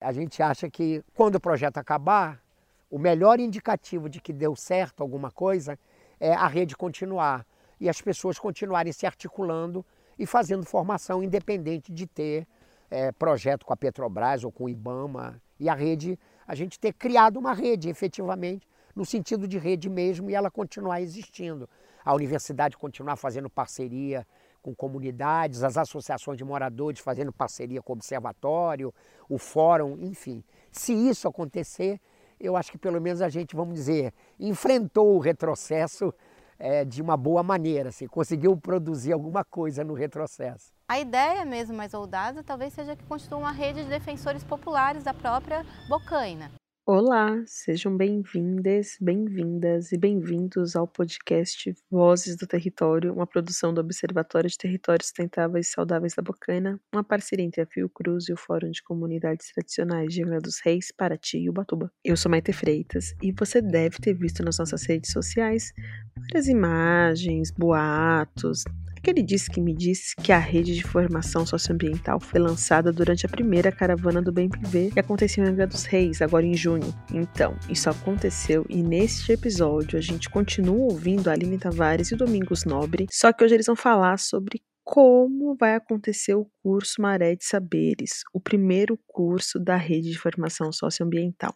A gente acha que quando o projeto acabar, o melhor indicativo de que deu certo alguma coisa é a rede continuar e as pessoas continuarem se articulando e fazendo formação independente de ter é, projeto com a Petrobras ou com o IBAMA e a rede, a gente ter criado uma rede efetivamente, no sentido de rede mesmo, e ela continuar existindo. A universidade continuar fazendo parceria com comunidades, as associações de moradores fazendo parceria com o observatório, o fórum, enfim. Se isso acontecer, eu acho que pelo menos a gente, vamos dizer, enfrentou o retrocesso é, de uma boa maneira, assim, conseguiu produzir alguma coisa no retrocesso. A ideia mesmo mais ousada talvez seja que constitua uma rede de defensores populares da própria Bocaina. Olá, sejam bem-vindas, bem-vindas e bem-vindos ao podcast Vozes do Território, uma produção do Observatório de Territórios Sustentáveis e Saudáveis da Bocaina, uma parceria entre a Fiocruz e o Fórum de Comunidades Tradicionais de Angra dos Reis, Paraty e Ubatuba. Eu sou Maite Freitas e você deve ter visto nas nossas redes sociais várias imagens, boatos, Aquele disse que me disse que a rede de formação socioambiental foi lançada durante a primeira caravana do Bem Viver que aconteceu em Angra dos Reis, agora em junho. Então, isso aconteceu e neste episódio a gente continua ouvindo a Aline Tavares e o Domingos Nobre, só que hoje eles vão falar sobre como vai acontecer o curso Maré de Saberes, o primeiro curso da rede de formação socioambiental.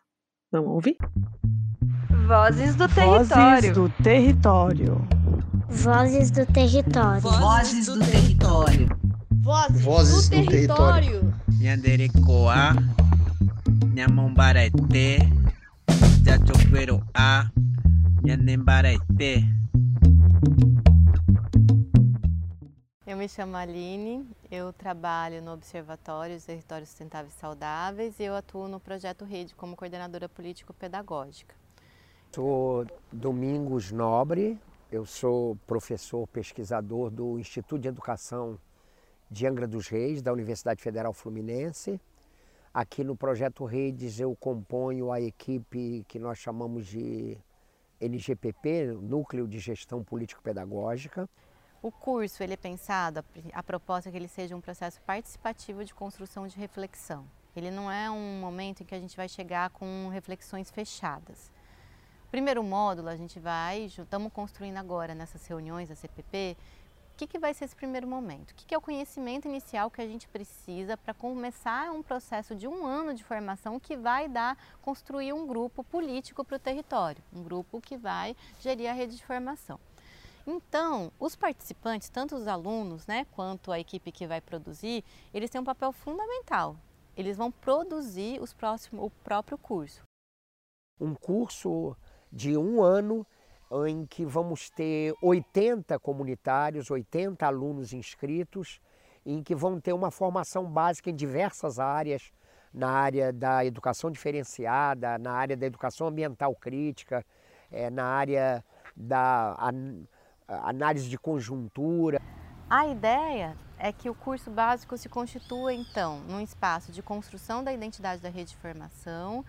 Vamos ouvir? Vozes do Território. Vozes do Território. Vozes do Território. Vozes do Território. Vozes, do, Território. Nhanderecoa, Nhamombarete, Jachoperoa, Nhanembarete. Eu me chamo Aline, eu trabalho no Observatório dos Territórios Sustentáveis e Saudáveis e eu atuo no projeto Rede como coordenadora político-pedagógica. Sou Domingos Nobre, eu sou professor pesquisador do Instituto de Educação de Angra dos Reis, da Universidade Federal Fluminense. Aqui no projeto Redes eu componho a equipe que nós chamamos de NGPP, Núcleo de Gestão Político-Pedagógica. O curso ele é pensado, a proposta é que ele seja um processo participativo de construção de reflexão. Ele não é um momento em que a gente vai chegar com reflexões fechadas. Primeiro módulo, a gente vai, estamos construindo agora nessas reuniões da CPP, o que, que vai ser esse primeiro momento? O que, que é o conhecimento inicial que a gente precisa para começar um processo de um ano de formação que vai dar, construir um grupo político para o território, um grupo que vai gerir a rede de formação. Então, os participantes, tanto os alunos né, quanto a equipe que vai produzir, eles têm um papel fundamental. Eles vão produzir os próximos, o próprio curso. Um curso de um ano em que vamos ter 80 comunitários, 80 alunos inscritos, em que vão ter uma formação básica em diversas áreas, na área da educação diferenciada, na área da educação ambiental crítica, é, na área da an análise de conjuntura. A ideia é que o curso básico se constitua, então, num espaço de construção da identidade da rede de formação,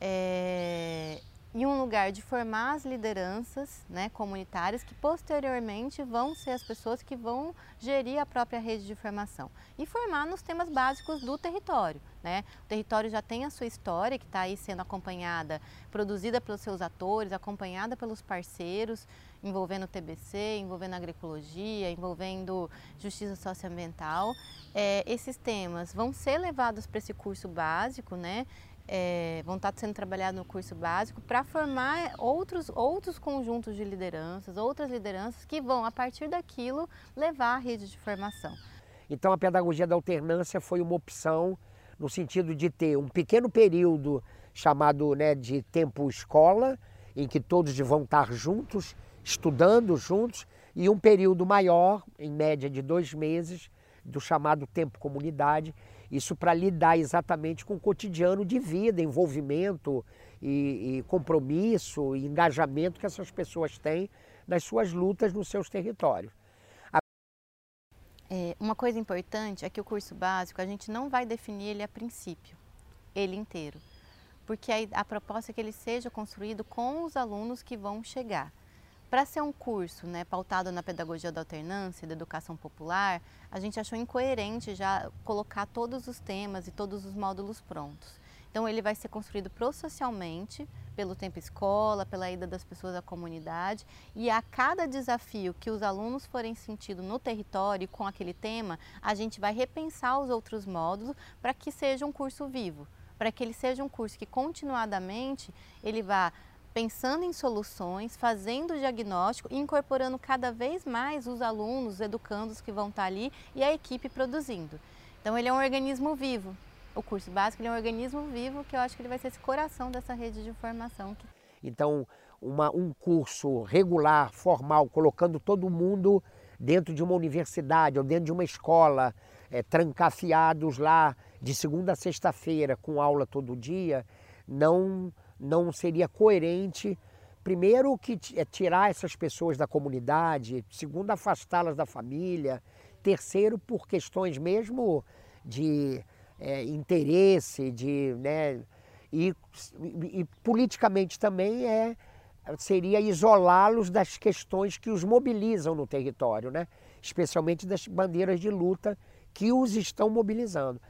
é, em um lugar de formar as lideranças né, comunitárias que posteriormente vão ser as pessoas que vão gerir a própria rede de formação e formar nos temas básicos do território. Né? O território já tem a sua história que está aí sendo acompanhada, produzida pelos seus atores, acompanhada pelos parceiros, envolvendo o TBC, envolvendo agroecologia, envolvendo justiça socioambiental. É, esses temas vão ser levados para esse curso básico, né? É, vão estar sendo trabalhados no curso básico para formar outros, outros conjuntos de lideranças, outras lideranças que vão, a partir daquilo, levar a rede de formação. Então a pedagogia da alternância foi uma opção no sentido de ter um pequeno período chamado né, de tempo escola, em que todos vão estar juntos, estudando juntos, e um período maior, em média de dois meses, do chamado tempo comunidade, isso para lidar exatamente com o cotidiano de vida, envolvimento e, e compromisso e engajamento que essas pessoas têm nas suas lutas nos seus territórios. É, uma coisa importante é que o curso básico a gente não vai definir ele a princípio, ele inteiro, porque a, a proposta é que ele seja construído com os alunos que vão chegar. Para ser um curso né, pautado na pedagogia da alternância e da educação popular, a gente achou incoerente já colocar todos os temas e todos os módulos prontos. Então ele vai ser construído processualmente pelo tempo escola, pela ida das pessoas à comunidade e a cada desafio que os alunos forem sentindo no território com aquele tema, a gente vai repensar os outros módulos para que seja um curso vivo, para que ele seja um curso que continuadamente ele vá pensando em soluções, fazendo o diagnóstico incorporando cada vez mais os alunos, os educandos que vão estar ali e a equipe produzindo. Então ele é um organismo vivo, o curso básico é um organismo vivo que eu acho que ele vai ser esse coração dessa rede de formação. Então, uma, um curso regular, formal, colocando todo mundo dentro de uma universidade ou dentro de uma escola, é, trancafiados lá de segunda a sexta-feira com aula todo dia, não, não seria coerente. Primeiro, que é tirar essas pessoas da comunidade, segundo, afastá-las da família, terceiro, por questões mesmo de é, interesse, de, né, e, e, politicamente também é, seria isolá-los das questões que os mobilizam no território, né? especialmente das bandeiras de luta que os estão mobilizando.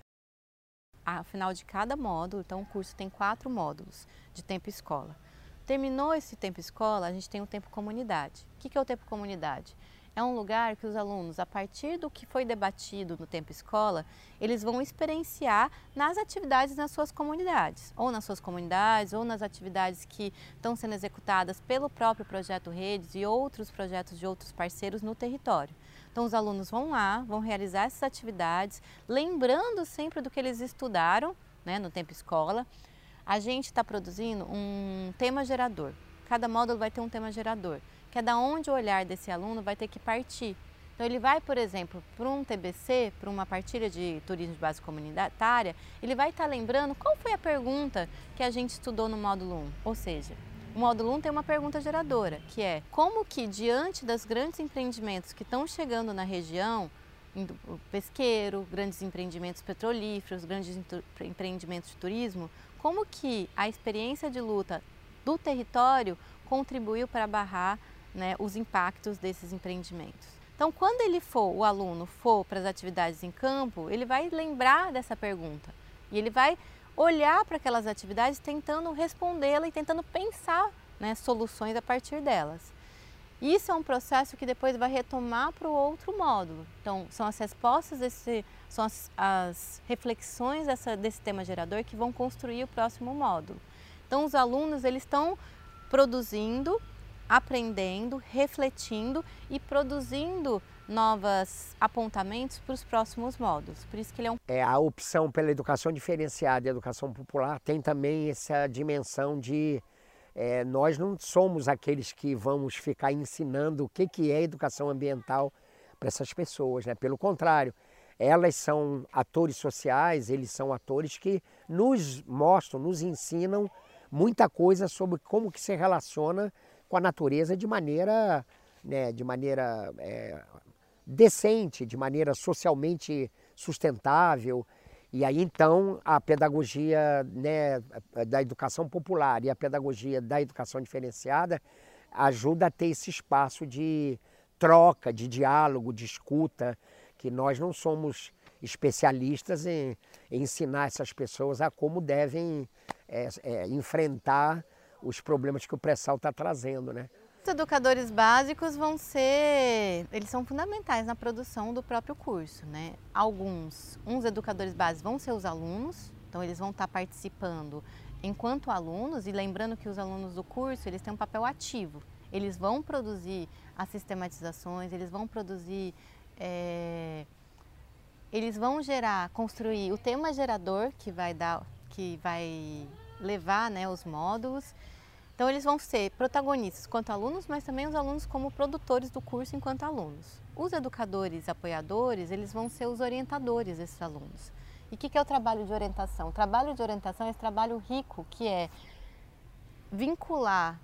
Ao final de cada módulo, então o curso tem quatro módulos de tempo escola. Terminou esse tempo escola, a gente tem o tempo comunidade. O que é o tempo comunidade? É um lugar que os alunos, a partir do que foi debatido no tempo escola, eles vão experienciar nas atividades nas suas comunidades, ou nas suas comunidades, ou nas atividades que estão sendo executadas pelo próprio projeto Redes e outros projetos de outros parceiros no território. Então os alunos vão lá, vão realizar essas atividades, lembrando sempre do que eles estudaram né, no tempo escola. A gente está produzindo um tema gerador. Cada módulo vai ter um tema gerador que é da onde o olhar desse aluno vai ter que partir. Então ele vai, por exemplo, para um TBC, para uma partilha de turismo de base comunitária, ele vai estar tá lembrando qual foi a pergunta que a gente estudou no módulo 1. Ou seja, o módulo 1 tem uma pergunta geradora, que é como que diante dos grandes empreendimentos que estão chegando na região, pesqueiro, grandes empreendimentos petrolíferos, grandes empreendimentos de turismo, como que a experiência de luta do território contribuiu para barrar né, os impactos desses empreendimentos. Então, quando ele for, o aluno for para as atividades em campo, ele vai lembrar dessa pergunta e ele vai olhar para aquelas atividades tentando respondê-la e tentando pensar né, soluções a partir delas. Isso é um processo que depois vai retomar para o outro módulo. Então, são as respostas, desse, são as, as reflexões dessa, desse tema gerador que vão construir o próximo módulo. Então, os alunos eles estão produzindo aprendendo, refletindo e produzindo novos apontamentos para os próximos módulos. Por isso que ele é um... É, a opção pela educação diferenciada e educação popular tem também essa dimensão de é, nós não somos aqueles que vamos ficar ensinando o que, que é educação ambiental para essas pessoas, né? Pelo contrário, elas são atores sociais, eles são atores que nos mostram, nos ensinam muita coisa sobre como que se relaciona com a natureza de maneira, né, de maneira é, decente, de maneira socialmente sustentável. E aí então a pedagogia né, da educação popular e a pedagogia da educação diferenciada ajuda a ter esse espaço de troca, de diálogo, de escuta, que nós não somos especialistas em, em ensinar essas pessoas a como devem é, é, enfrentar os problemas que o pré-sal está trazendo, né? Os educadores básicos vão ser, eles são fundamentais na produção do próprio curso, né? Alguns, uns educadores básicos vão ser os alunos, então eles vão estar tá participando enquanto alunos e lembrando que os alunos do curso, eles têm um papel ativo. Eles vão produzir as sistematizações, eles vão produzir, é, eles vão gerar, construir o tema gerador que vai dar, que vai levar né, os módulos. Então eles vão ser protagonistas quanto alunos, mas também os alunos como produtores do curso enquanto alunos. Os educadores apoiadores, eles vão ser os orientadores desses alunos. E o que, que é o trabalho de orientação? O trabalho de orientação é esse trabalho rico que é vincular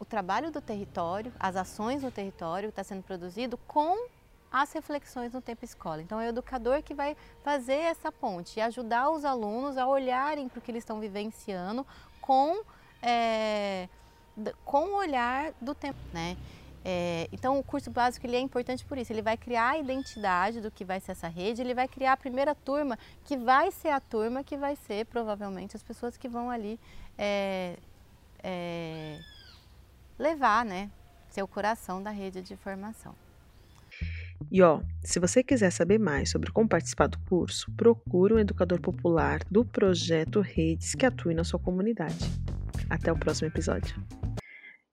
o trabalho do território, as ações do território que está sendo produzido com as reflexões no tempo escola. Então é o educador que vai fazer essa ponte e ajudar os alunos a olharem para o que eles estão vivenciando com, é, com o olhar do tempo, né? É, então o curso básico ele é importante por isso, ele vai criar a identidade do que vai ser essa rede, ele vai criar a primeira turma, que vai ser a turma que vai ser provavelmente as pessoas que vão ali é, é, levar, né, ser o coração da rede de formação. E ó, se você quiser saber mais sobre como participar do curso, procure um educador popular do projeto Redes que atue na sua comunidade. Até o próximo episódio.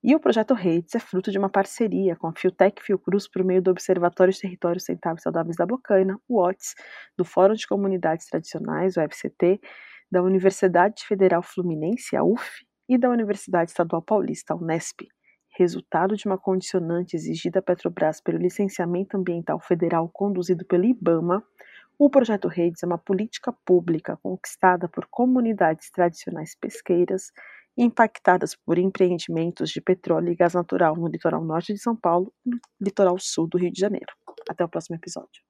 E o projeto Redes é fruto de uma parceria com a Fiotec Fiocruz por meio do Observatório de Territórios Sustentáveis Saudáveis da Bocaina, o OTS, do Fórum de Comunidades Tradicionais, o FCT, da Universidade Federal Fluminense, a UF, e da Universidade Estadual Paulista, a Unesp, resultado de uma condicionante exigida à Petrobras pelo licenciamento ambiental federal conduzido pelo IBAMA, o projeto Redes é uma política pública conquistada por comunidades tradicionais pesqueiras impactadas por empreendimentos de petróleo e gás natural no litoral norte de São Paulo e no litoral sul do Rio de Janeiro. Até o próximo episódio.